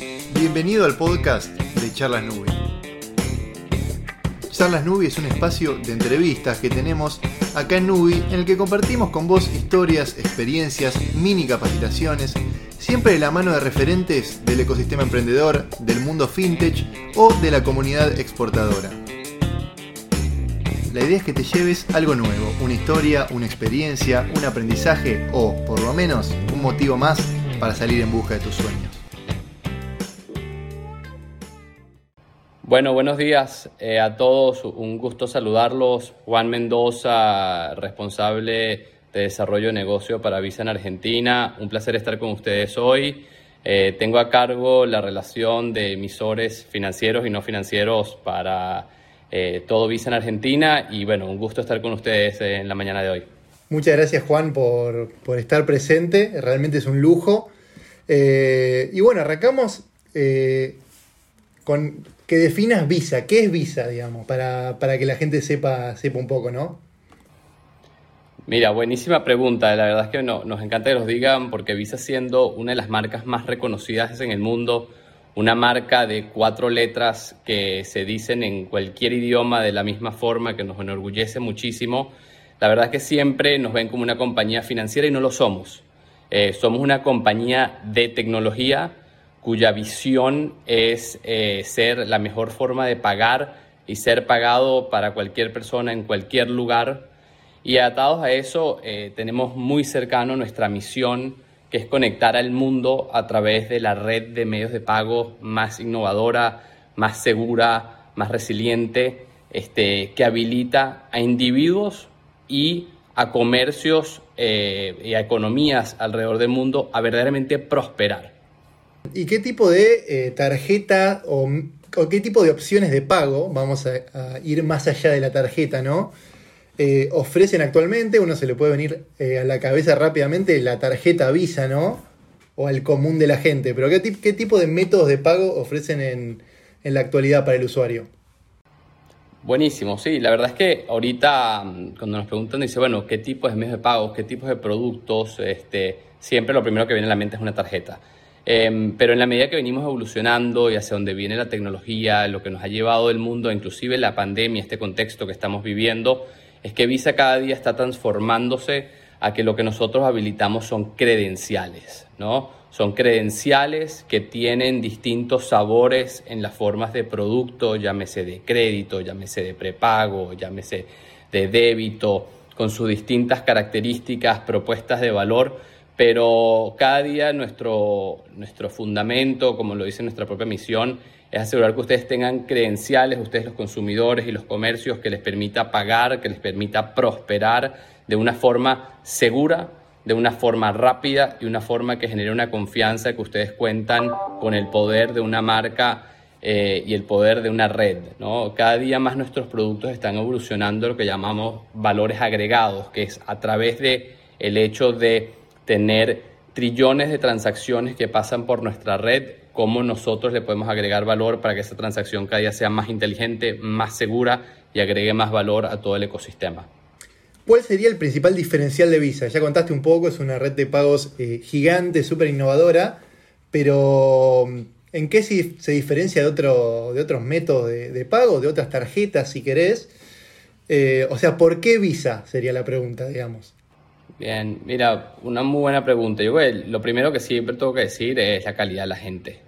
Bienvenido al podcast de Charlas Nube. Charlas Nubi es un espacio de entrevistas que tenemos acá en Nubi en el que compartimos con vos historias, experiencias, mini capacitaciones, siempre de la mano de referentes del ecosistema emprendedor, del mundo fintech o de la comunidad exportadora. La idea es que te lleves algo nuevo, una historia, una experiencia, un aprendizaje o, por lo menos, un motivo más para salir en busca de tus sueños. Bueno, buenos días eh, a todos. Un gusto saludarlos. Juan Mendoza, responsable de desarrollo de negocio para Visa en Argentina. Un placer estar con ustedes hoy. Eh, tengo a cargo la relación de emisores financieros y no financieros para eh, todo Visa en Argentina y bueno, un gusto estar con ustedes en la mañana de hoy. Muchas gracias Juan por, estar presente, realmente es un lujo. Y bueno, arrancamos con que definas Visa, ¿qué es Visa, digamos, para, que la gente sepa, sepa un poco, ¿no? Mira, buenísima pregunta. La verdad es que no, nos encanta que nos digan porque Visa siendo una de las marcas más reconocidas en el mundo, una marca de cuatro letras que se dicen en cualquier idioma de la misma forma, que nos enorgullece muchísimo. La verdad es que siempre nos ven como una compañía financiera y no lo somos. Eh, somos una compañía de tecnología cuya visión es eh, ser la mejor forma de pagar y ser pagado para cualquier persona en cualquier lugar. Y atados a eso, eh, tenemos muy cercano nuestra misión que es conectar al mundo a través de la red de medios de pago más innovadora, más segura, más resiliente, este, que habilita a individuos y a comercios eh, y a economías alrededor del mundo a verdaderamente prosperar. ¿Y qué tipo de eh, tarjeta o, qué tipo de opciones de pago, vamos a, ir más allá de la tarjeta, ¿no? Eh, ofrecen actualmente, uno se le puede venir eh, a la cabeza rápidamente la tarjeta Visa, ¿no? O al común de la gente, pero ¿qué, tipo de métodos de pago ofrecen en, la actualidad para el usuario? Buenísimo, sí, la verdad es que ahorita mm, cuando nos preguntan, dice, bueno, ¿qué tipos de medios de pago, qué tipos de productos? Este, siempre lo primero que viene a la mente es una tarjeta. Em, pero en la medida que venimos evolucionando y hacia donde viene la tecnología, lo que nos ha llevado el mundo, inclusive la pandemia, este contexto que estamos viviendo, es que Visa cada día está transformándose a que lo que nosotros habilitamos son credenciales, ¿no? Son credenciales que tienen distintos sabores en las formas de producto, llámese de crédito, llámese de prepago, llámese de débito, con sus distintas características, propuestas de valor, pero cada día nuestro, nuestro fundamento, como lo dice nuestra propia misión, es asegurar que ustedes tengan credenciales, ustedes los consumidores y los comercios, que les permita pagar, que les permita prosperar de una forma segura, de una forma rápida y una forma que genere una confianza que ustedes cuentan con el poder de una marca eh, y el poder de una red. ¿no? Cada día más nuestros productos están evolucionando lo que llamamos valores agregados, que es a través de el hecho de tener trillones de transacciones que pasan por nuestra red cómo nosotros le podemos agregar valor para que esa transacción cada día sea más inteligente, más segura y agregue más valor a todo el ecosistema. ¿Cuál sería el principal diferencial de Visa? Ya contaste un poco, es una red de pagos eh, gigante, súper innovadora, pero mm, ¿en qué se, diferencia de, otro, de otros métodos de, pago, de otras tarjetas, si querés? Eh, o sea, ¿por qué Visa? Sería la pregunta, digamos. Bien, mira, una muy buena pregunta. Yo lo primero que siempre tengo que decir es la calidad de la gente.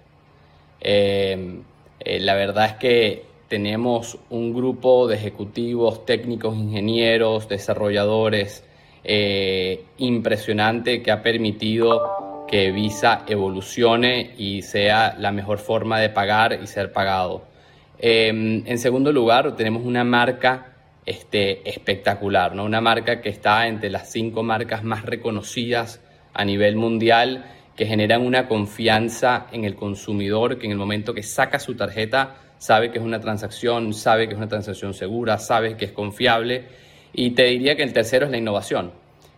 Eh, eh, la verdad es que tenemos un grupo de ejecutivos, técnicos, ingenieros, desarrolladores eh, impresionante que ha permitido que Visa evolucione y sea la mejor forma de pagar y ser pagado. en segundo lugar, tenemos una marca este, espectacular, ¿no? una marca que está entre las cinco marcas más reconocidas a nivel mundial que generan una confianza en el consumidor que en el momento que saca su tarjeta sabe que es una transacción, sabe que es una transacción segura, sabe que es confiable. Y te diría que el tercero es la innovación.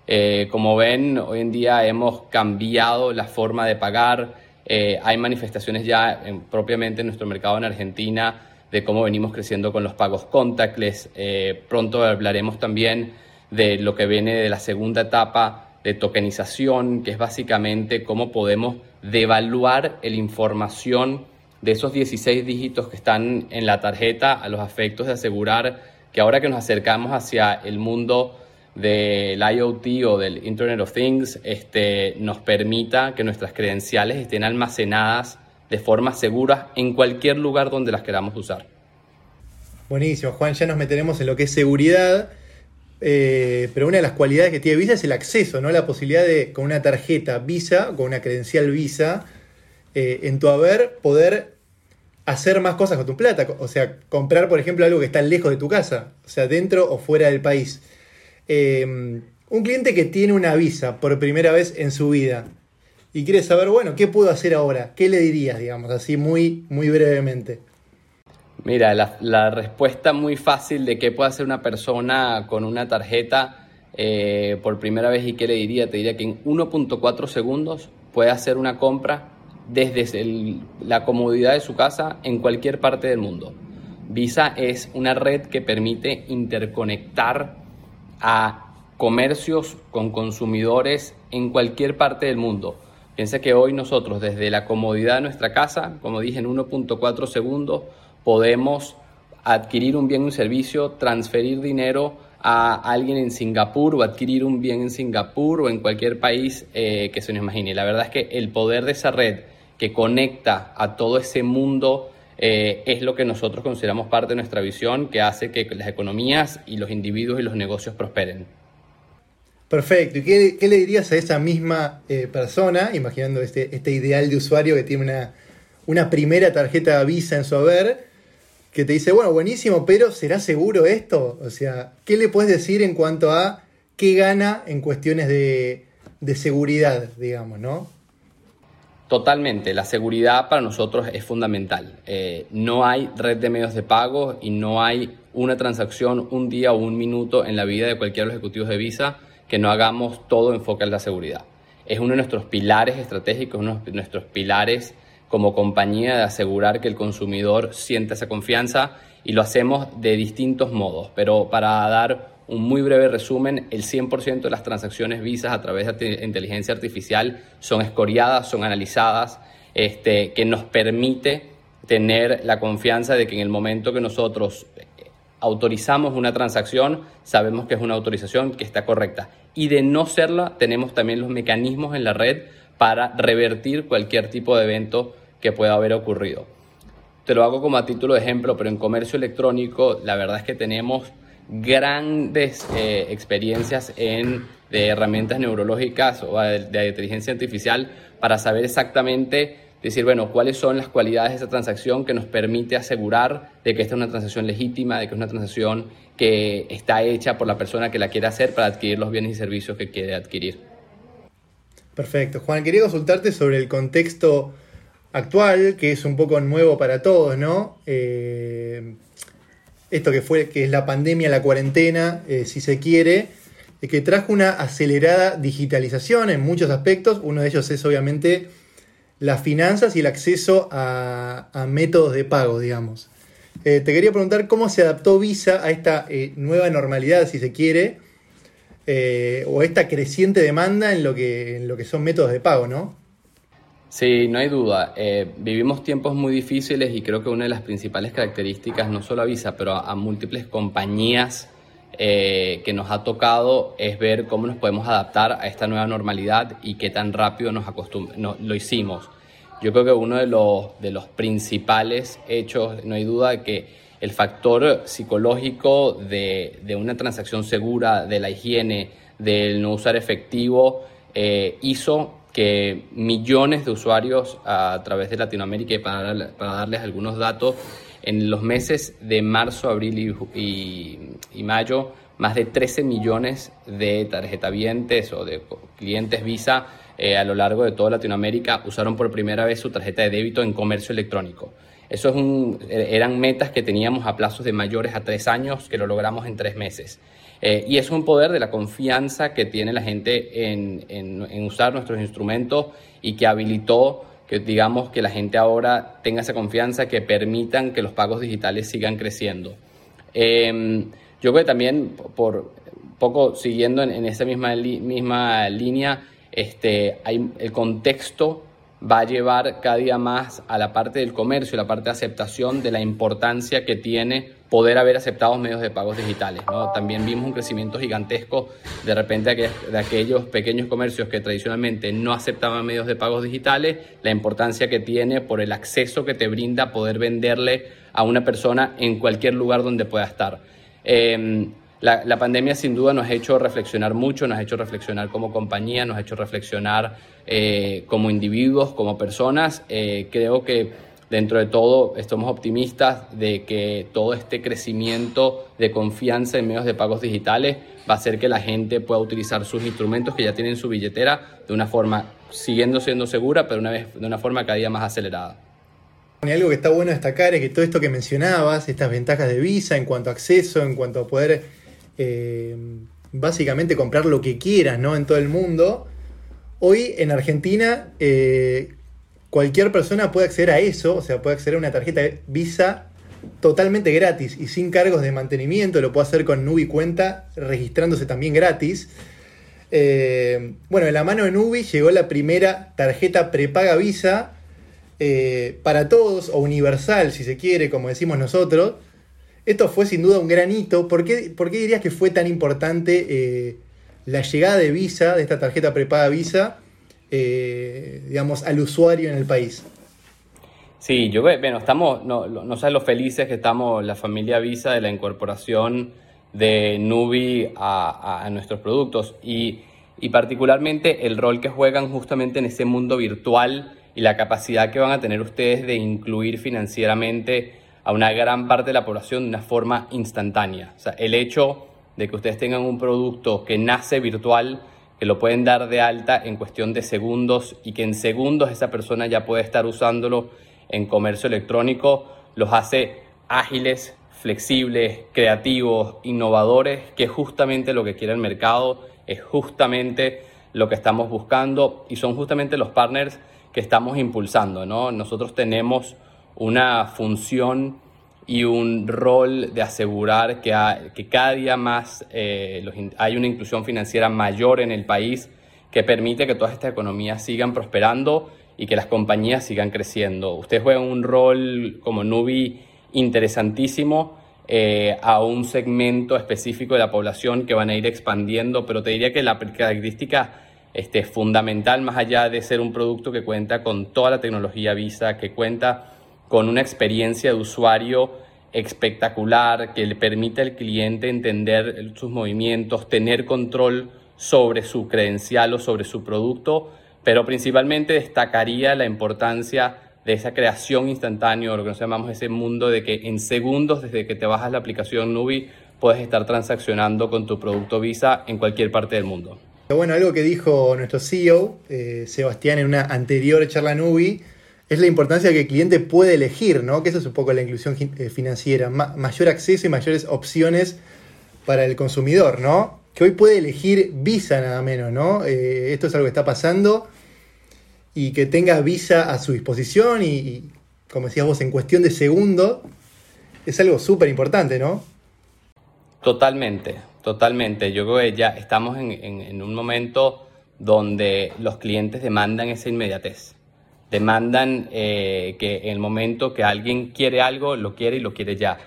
Eh, como ven, hoy en día hemos cambiado la forma de pagar. Eh, hay manifestaciones ya propiamente en nuestro mercado en Argentina de cómo venimos creciendo con los pagos contactless. Eh, pronto hablaremos también de lo que viene de la segunda etapa de tokenización, que es básicamente cómo podemos devaluar la información de esos 16 dígitos que están en la tarjeta a los efectos de asegurar que ahora que nos acercamos hacia el mundo del IoT o del Internet of Things, este, nos permita que nuestras credenciales estén almacenadas de forma segura en cualquier lugar donde las queramos usar. Buenísimo, Juan, ya nos meteremos en lo que es seguridad, eh, pero una de las cualidades que tiene Visa es el acceso, ¿no? La posibilidad de, con una tarjeta Visa, con una credencial Visa, eh, en tu haber, poder hacer más cosas con tu plata. O sea, comprar, por ejemplo, algo que está lejos de tu casa, o sea, dentro o fuera del país. Eh, un cliente que tiene una visa por primera vez en su vida y quiere saber, bueno, ¿qué puedo hacer ahora? ¿Qué le dirías, digamos, así muy, muy brevemente? Mira, la, respuesta muy fácil de qué puede hacer una persona con una tarjeta eh, por primera vez y qué le diría, te diría que en 1.4 segundos puede hacer una compra desde la comodidad de su casa en cualquier parte del mundo. Visa es una red que permite interconectar a comercios con consumidores en cualquier parte del mundo. Piensa que hoy nosotros desde la comodidad de nuestra casa, como dije en 1.4 segundos, podemos adquirir un bien un servicio, transferir dinero a alguien en Singapur o adquirir un bien en Singapur o en cualquier país eh, que se nos imagine. La verdad es que el poder de esa red que conecta a todo ese mundo eh, es lo que nosotros consideramos parte de nuestra visión que hace que las economías y los individuos y los negocios prosperen. Perfecto. ¿Y qué, le dirías a esa misma eh, persona, imaginando este, este, ideal de usuario que tiene una, una primera tarjeta Visa en su haber, que te dice, bueno, buenísimo, pero ¿será seguro esto? O sea, ¿qué le puedes decir en cuanto a qué gana en cuestiones de, de seguridad, digamos, ¿no? Totalmente, la seguridad para nosotros es fundamental. Eh, no hay red de medios de pago y no hay una transacción, un día o un minuto en la vida de cualquiera de los ejecutivos de Visa que no hagamos todo enfoque en la seguridad. Es uno de nuestros pilares estratégicos, uno de nuestros pilares como compañía de asegurar que el consumidor sienta esa confianza y lo hacemos de distintos modos. Pero para dar un muy breve resumen, el 100% de las transacciones visas a través de inteligencia artificial son escoriadas, son analizadas, este, que nos permite tener la confianza de que en el momento que nosotros autorizamos una transacción, sabemos que es una autorización que está correcta. Y de no serla, tenemos también los mecanismos en la red para revertir cualquier tipo de evento que pueda haber ocurrido. Te lo hago como a título de ejemplo, pero en comercio electrónico la verdad es que tenemos grandes eh, experiencias en, de herramientas neurológicas o de, inteligencia artificial para saber exactamente, decir, bueno, cuáles son las cualidades de esa transacción que nos permite asegurar de que esta es una transacción legítima, de que es una transacción que está hecha por la persona que la quiere hacer para adquirir los bienes y servicios que quiere adquirir. Perfecto. Juan, quería consultarte sobre el contexto actual, que es un poco nuevo para todos, ¿no? Eh, esto que fue, que es la pandemia, la cuarentena, eh, si se quiere, eh, que trajo una acelerada digitalización en muchos aspectos. Uno de ellos es obviamente las finanzas y el acceso a, métodos de pago, digamos. Eh, te quería preguntar cómo se adaptó Visa a esta nueva normalidad, si se quiere, o esta creciente demanda en lo, que, en lo que son métodos de pago, ¿no? Sí, no hay duda. Eh, vivimos tiempos muy difíciles y creo que una de las principales características, no solo a Visa, pero a, múltiples compañías eh, que nos ha tocado es ver cómo nos podemos adaptar a esta nueva normalidad y qué tan rápido nos no, lo hicimos. Yo creo que uno de los, de los principales hechos, no hay duda, que el factor psicológico de, de una transacción segura, de la higiene, del no usar efectivo, eh, hizo que millones de usuarios a través de Latinoamérica, y para, darles algunos datos, en los meses de marzo, abril y, mayo, más de 13 millones de tarjetavientes o de clientes Visa eh, a lo largo de toda Latinoamérica usaron por primera vez su tarjeta de débito en comercio electrónico. Eso es un, eran metas que teníamos a plazos de mayores a tres años, que lo logramos en tres meses. Eh, y es un poder de la confianza que tiene la gente en, usar nuestros instrumentos y que habilitó que digamos que la gente ahora tenga esa confianza que permitan que los pagos digitales sigan creciendo. Em, yo creo que también, por poco siguiendo en, esa misma, misma línea, este, el contexto va a llevar cada día más a la parte del comercio, la parte de aceptación de la importancia que tiene poder haber aceptado medios de pagos digitales. También vimos un crecimiento gigantesco de repente de aquellos pequeños comercios que tradicionalmente no aceptaban medios de pagos digitales, la importancia que tiene por el acceso que te brinda poder venderle a una persona en cualquier lugar donde pueda estar. Em, la, pandemia sin duda nos ha hecho reflexionar mucho, nos ha hecho reflexionar como compañía, nos ha hecho reflexionar eh, como individuos, como personas. Eh, creo que dentro de todo estamos optimistas de que todo este crecimiento de confianza en medios de pagos digitales va a hacer que la gente pueda utilizar sus instrumentos que ya tienen en su billetera de una forma siguiendo siendo segura, pero una vez de una forma cada día más acelerada. Y algo que está bueno destacar es que todo esto que mencionabas, estas ventajas de Visa en cuanto a acceso, en cuanto a poder eh, básicamente comprar lo que quieras ¿no? en todo el mundo, hoy en Argentina eh, cualquier persona puede acceder a eso, o sea, puede acceder a una tarjeta Visa totalmente gratis y sin cargos de mantenimiento, lo puede hacer con Nubi Cuenta, registrándose también gratis. Eh, bueno, en la mano de Nubi llegó la primera tarjeta prepaga Visa para todos o universal, si se quiere, como decimos nosotros, esto fue sin duda un gran hito. ¿Por qué, dirías que fue tan importante eh, la llegada de Visa, de esta tarjeta prepaga Visa, eh, digamos, al usuario en el país? Sí, yo bueno, estamos, no, no sabes lo felices que estamos la familia Visa de la incorporación de Nubi a, nuestros productos y, y, particularmente el rol que juegan justamente en ese mundo virtual y la capacidad que van a tener ustedes de incluir financieramente a una gran parte de la población de una forma instantánea. O sea, el hecho de que ustedes tengan un producto que nace virtual, que lo pueden dar de alta en cuestión de segundos y que en segundos esa persona ya puede estar usándolo en comercio electrónico, los hace ágiles, flexibles, creativos, innovadores, que es justamente lo que quiere el mercado, es justamente lo que estamos buscando y son justamente los partners que estamos impulsando. ¿no? Nosotros tenemos una función y un rol de asegurar que, que cada día más eh, hay una inclusión financiera mayor en el país que permite que todas estas economías sigan prosperando y que las compañías sigan creciendo. Ustedes juegan un rol como Nubi interesantísimo eh, a un segmento específico de la población que van a ir expandiendo, pero te diría que la característica este, fundamental, más allá de ser un producto que cuenta con toda la tecnología Visa, que cuenta con una experiencia de usuario espectacular que le permite al cliente entender sus movimientos, tener control sobre su credencial o sobre su producto, pero principalmente destacaría la importancia de esa creación instantánea, lo que nos llamamos ese mundo de que en segundos desde que te bajas la aplicación Nubi puedes estar transaccionando con tu producto Visa en cualquier parte del mundo. Bueno, algo que dijo nuestro CEO, eh, Sebastián, en una anterior charla Nubi, es la importancia que el cliente puede elegir, ¿no? Que eso es un poco la inclusión eh, financiera, mayor acceso y mayores opciones para el consumidor, ¿no? Que hoy puede elegir Visa nada menos, ¿no? Eh, esto es algo que está pasando y que tenga Visa a su disposición y, como decías vos, en cuestión de segundo, es algo súper importante, ¿no? Totalmente, totalmente. Yo creo que ya estamos en un momento donde los clientes demandan esa inmediatez demandan eh, que en el momento que alguien quiere algo, lo quiere y lo quiere ya.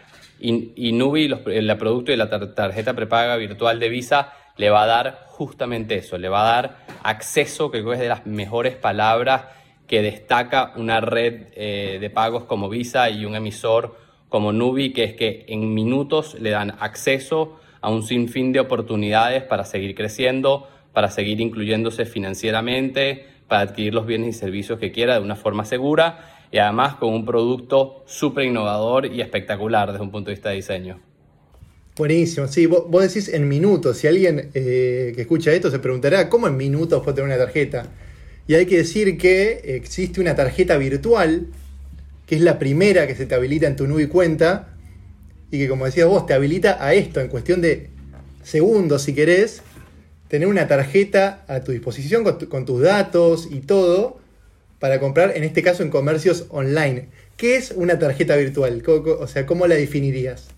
Y, y Nubi, el producto de la tarjeta prepaga virtual de Visa, le va a dar justamente eso, le va a dar acceso, que creo que es de las mejores palabras que destaca una red eh, de pagos como Visa y un emisor como Nubi, que es que en minutos le dan acceso a un sinfín de oportunidades para seguir creciendo, para seguir incluyéndose financieramente, para adquirir los bienes y servicios que quiera de una forma segura y además con un producto súper innovador y espectacular desde un punto de vista de diseño. Buenísimo, sí, vos, decís en minutos, si alguien eh, que escucha esto se preguntará, ¿cómo en minutos puedo tener una tarjeta? Y hay que decir que existe una tarjeta virtual, que es la primera que se te habilita en tu Nubi cuenta, y que como decías vos, te habilita a esto en cuestión de segundos si querés, tener una tarjeta a tu disposición con, tus datos y todo para comprar, en este caso en comercios online. ¿Qué es una tarjeta virtual? O sea, ¿cómo la definirías?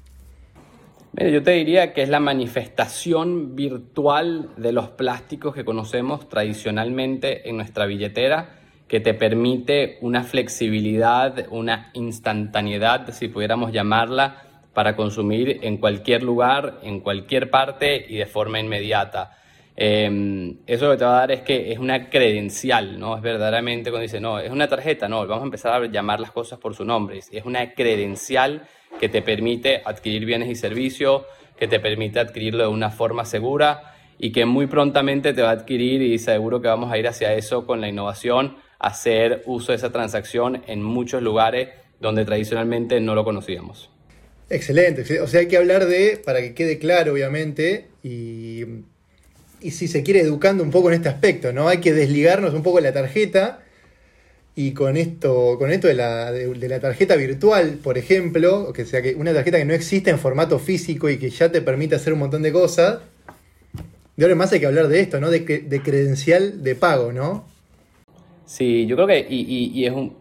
yo te diría que es la manifestación virtual de los plásticos que conocemos tradicionalmente en nuestra billetera, que te permite una flexibilidad, una instantaneidad, si pudiéramos llamarla, para consumir en cualquier lugar, en cualquier parte y de forma inmediata. Em, eso que te va a dar es que es una credencial, ¿no? Es verdaderamente cuando dice, no, es una tarjeta, no, vamos a empezar a llamar las cosas por su nombre. Es una credencial que te permite adquirir bienes y servicios, que te permite adquirirlo de una forma segura y que muy prontamente te va a adquirir y seguro que vamos a ir hacia eso con la innovación, hacer uso de esa transacción en muchos lugares donde tradicionalmente no lo conocíamos. Excelente, o sea hay que hablar de, para que quede claro obviamente, y, y si se quiere educando un poco en este aspecto, ¿no? Hay que desligarnos un poco de la tarjeta y con esto, con esto de la, de, la tarjeta virtual, por ejemplo, que sea que una tarjeta que no existe en formato físico y que ya te permite hacer un montón de cosas, de ahora más hay que hablar de esto, ¿no? De, de credencial de pago, ¿no? Sí, yo creo que, y, y, es un,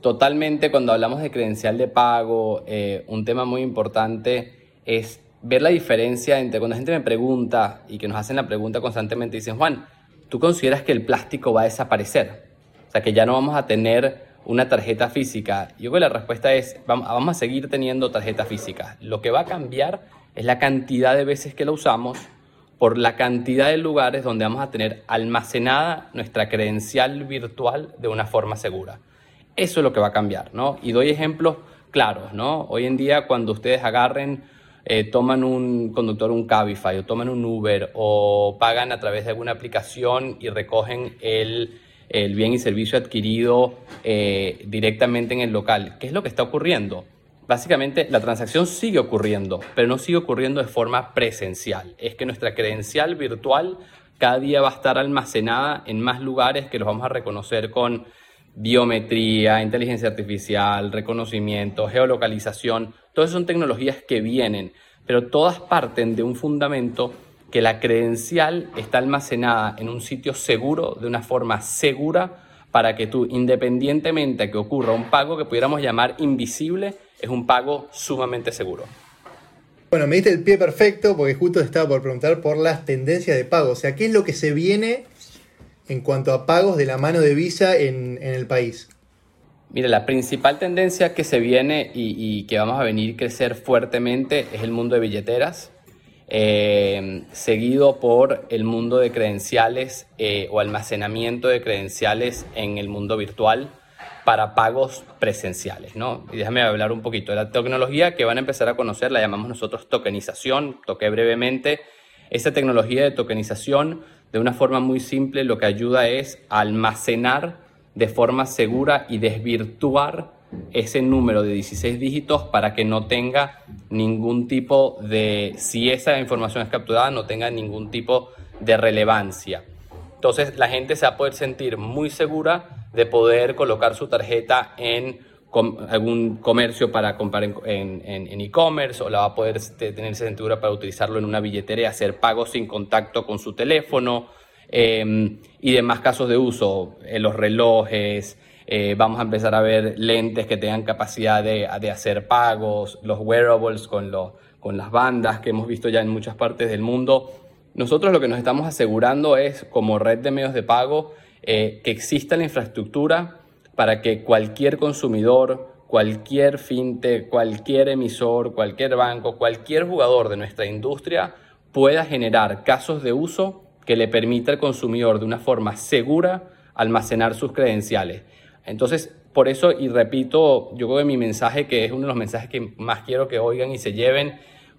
totalmente cuando hablamos de credencial de pago, eh, un tema muy importante es ver la diferencia entre cuando la gente me pregunta y que nos hacen la pregunta constantemente, dicen, Juan, ¿tú consideras que el plástico va a desaparecer? O sea, que ya no vamos a tener una tarjeta física. Yo creo que la respuesta es, vamos a seguir teniendo tarjeta física. Lo que va a cambiar es la cantidad de veces que la usamos por la cantidad de lugares donde vamos a tener almacenada nuestra credencial virtual de una forma segura. Eso es lo que va a cambiar, ¿no? Y doy ejemplos claros, ¿no? Hoy en día cuando ustedes agarren, eh, toman un conductor, un Cabify, o toman un Uber, o pagan a través de alguna aplicación y recogen el bien y servicio adquirido eh, directamente en el local. ¿Qué es lo que está ocurriendo? Básicamente la transacción sigue ocurriendo, pero no sigue ocurriendo de forma presencial. Es que nuestra credencial virtual cada día va a estar almacenada en más lugares que los vamos a reconocer con biometría, inteligencia artificial, reconocimiento, geolocalización. Todas son tecnologías que vienen, pero todas parten de un fundamento que la credencial está almacenada en un sitio seguro, de una forma segura, para que tú, independientemente de que ocurra un pago que pudiéramos llamar invisible, es un pago sumamente seguro. Bueno, me diste el pie perfecto porque justo estaba por preguntar por las tendencias de pago. O sea, ¿qué es lo que se viene en cuanto a pagos de la mano de Visa en, el país? Mire, la principal tendencia que se viene y, que vamos a venir a crecer fuertemente es el mundo de billeteras. Eh, seguido por el mundo de credenciales eh, o almacenamiento de credenciales en el mundo virtual para pagos presenciales. ¿no? Y déjame hablar un poquito de la tecnología que van a empezar a conocer, la llamamos nosotros tokenización, toqué brevemente. Esa tecnología de tokenización, de una forma muy simple, lo que ayuda es almacenar de forma segura y desvirtuar ese número de 16 dígitos para que no tenga ningún tipo de, si esa información es capturada, no tenga ningún tipo de relevancia. Entonces la gente se va a poder sentir muy segura de poder colocar su tarjeta en algún comercio para comprar en e-commerce o la va a poder tener segura para utilizarlo en una billetera y hacer pagos sin contacto con su teléfono em, y demás casos de uso, en los relojes, eh, vamos a empezar a ver lentes que tengan capacidad de, hacer pagos, los wearables con, con las bandas que hemos visto ya en muchas partes del mundo. Nosotros lo que nos estamos asegurando es, como red de medios de pago, eh, que exista la infraestructura para que cualquier consumidor, cualquier fintech, cualquier emisor, cualquier banco, cualquier jugador de nuestra industria pueda generar casos de uso que le permita al consumidor de una forma segura almacenar sus credenciales. Entonces, por eso, y repito, yo creo que mi mensaje, que es uno de los mensajes que más quiero que oigan y se lleven,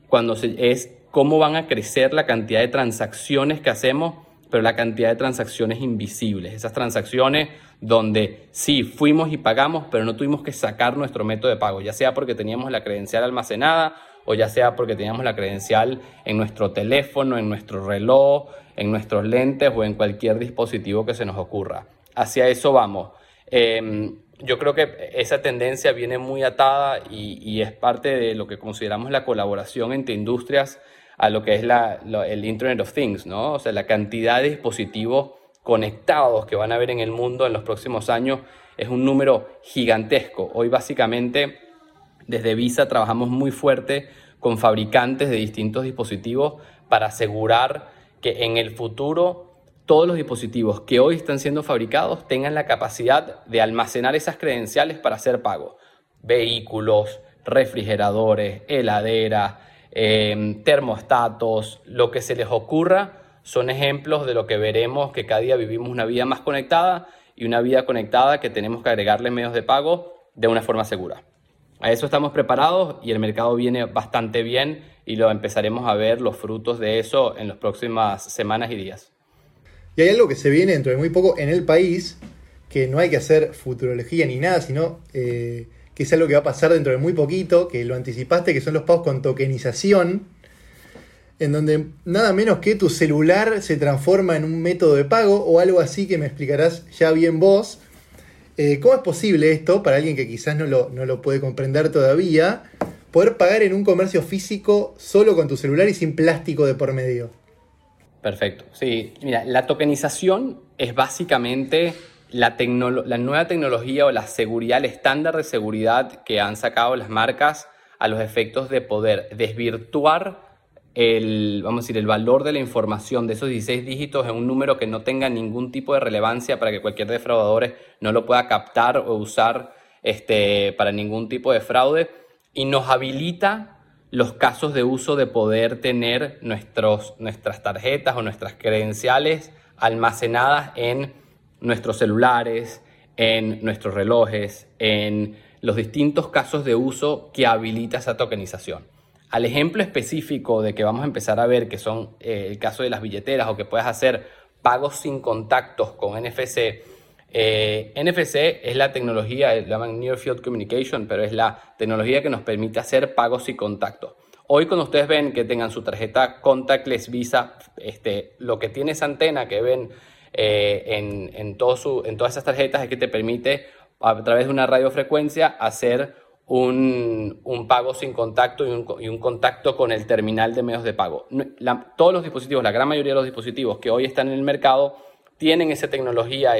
cuando se, es cómo van a crecer la cantidad de transacciones que hacemos, pero la cantidad de transacciones invisibles, esas transacciones donde sí fuimos y pagamos, pero no tuvimos que sacar nuestro método de pago, ya sea porque teníamos la credencial almacenada o ya sea porque teníamos la credencial en nuestro teléfono, en nuestro reloj, en nuestros lentes o en cualquier dispositivo que se nos ocurra. Hacia eso vamos. Em, yo creo que esa tendencia viene muy atada y, es parte de lo que consideramos la colaboración entre industrias a lo que es el Internet of Things, ¿no? O sea, la cantidad de dispositivos conectados que van a haber en el mundo en los próximos años es un número gigantesco. Hoy básicamente desde Visa trabajamos muy fuerte con fabricantes de distintos dispositivos para asegurar que en el futuro todos los dispositivos que hoy están siendo fabricados tengan la capacidad de almacenar esas credenciales para hacer pago. Vehículos, refrigeradores, heladeras, em, termostatos, lo que se les ocurra, son ejemplos de lo que veremos que cada día vivimos una vida más conectada y una vida conectada que tenemos que agregarle medios de pago de una forma segura. A eso estamos preparados y el mercado viene bastante bien y lo empezaremos a ver los frutos de eso en las próximas semanas y días. Y hay algo que se viene dentro de muy poco en el país, que no hay que hacer futurología ni nada, sino eh, que es algo que va a pasar dentro de muy poquito, que lo anticipaste, que son los pagos con tokenización, en donde nada menos que tu celular se transforma en un método de pago o algo así que me explicarás ya bien vos eh, ¿Cómo es posible esto, para alguien que quizás no lo, no lo puede comprender todavía, poder pagar en un comercio físico solo con tu celular y sin plástico de por medio? Perfecto. Sí, mira, la tokenización es básicamente la, la, nueva tecnología o la seguridad, el estándar de seguridad que han sacado las marcas a los efectos de poder desvirtuar el, vamos a decir, el valor de la información de esos 16 dígitos en un número que no tenga ningún tipo de relevancia para que cualquier defraudador no lo pueda captar o usar este, para ningún tipo de fraude. Y nos habilita los casos de uso de poder tener nuestros, nuestras tarjetas o nuestras credenciales almacenadas en nuestros celulares, en nuestros relojes, en los distintos casos de uso que habilita esa tokenización al ejemplo específico de que vamos a empezar a ver, que son eh, el caso de las billeteras o que puedes hacer pagos sin contactos con NFC, eh, NFC es la tecnología, la llaman Near Field Communication, pero es la tecnología que nos permite hacer pagos sin contacto. Hoy cuando ustedes ven que tengan su tarjeta contactless Visa, este, lo que tiene esa antena que ven eh, en, en, en todas esas tarjetas es que te permite a través de una radiofrecuencia hacer un, pago sin contacto y un, contacto con el terminal de medios de pago. todos los dispositivos, la gran mayoría de los dispositivos que hoy están en el mercado tienen esa tecnología,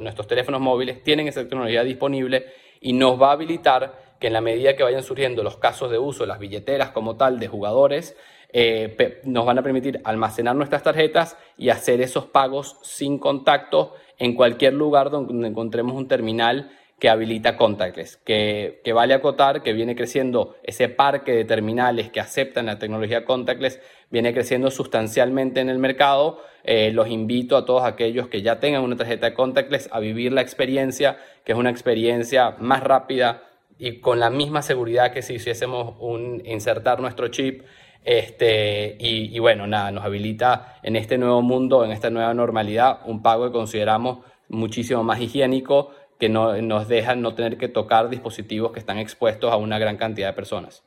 nuestros teléfonos móviles tienen esa tecnología disponible y nos va a habilitar que en la medida que vayan surgiendo los casos de uso, las billeteras como tal de jugadores, eh, nos van a permitir almacenar nuestras tarjetas y hacer esos pagos sin contacto en cualquier lugar donde encontremos un terminal que habilita contactless, que, que, vale acotar que viene creciendo ese parque de terminales que aceptan la tecnología contactless, viene creciendo sustancialmente en el mercado. Eh, los invito a todos aquellos que ya tengan una tarjeta contactless a vivir la experiencia, que es una experiencia más rápida y con la misma seguridad que si hiciésemos un insertar nuestro chip. Este, y bueno, nada, nos habilita en este nuevo mundo, en esta nueva normalidad, un pago que consideramos muchísimo más higiénico, que no, nos dejan no tener que tocar dispositivos que están expuestos a una gran cantidad de personas.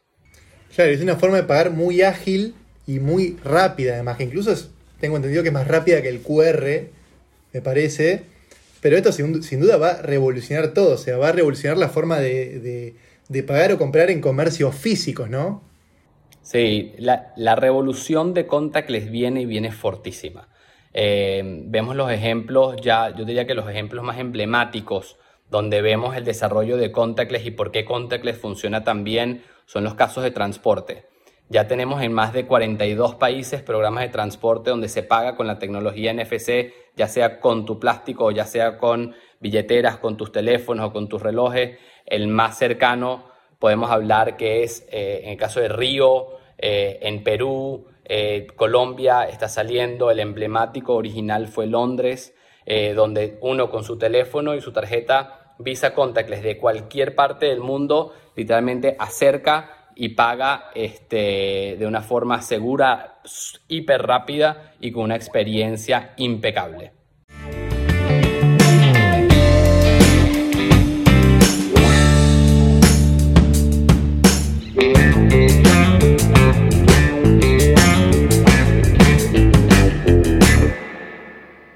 Claro, es una forma de pagar muy ágil y muy rápida, además, que incluso tengo entendido que es más rápida que el QR, me parece. Pero esto sin, duda va a revolucionar todo, o sea, va a revolucionar la forma de, pagar o comprar en comercios físicos, ¿no? Sí, la, la revolución de contactless viene y viene fortísima. Eh, vemos los ejemplos, ya yo diría que los ejemplos más emblemáticos donde vemos el desarrollo de contactless y por qué contactless funciona tan bien son los casos de transporte. Ya tenemos en más de 42 países programas de transporte donde se paga con la tecnología NFC, ya sea con tu plástico o ya sea con billeteras, con tus teléfonos o con tus relojes. El más cercano podemos hablar que es eh, en el caso de Río, eh, en Perú, eh, Colombia está saliendo, el emblemático original fue Londres, donde uno con su teléfono y su tarjeta Visa Contactless de cualquier parte del mundo literalmente acerca y paga este, de una forma segura, hiper rápida y con una experiencia impecable.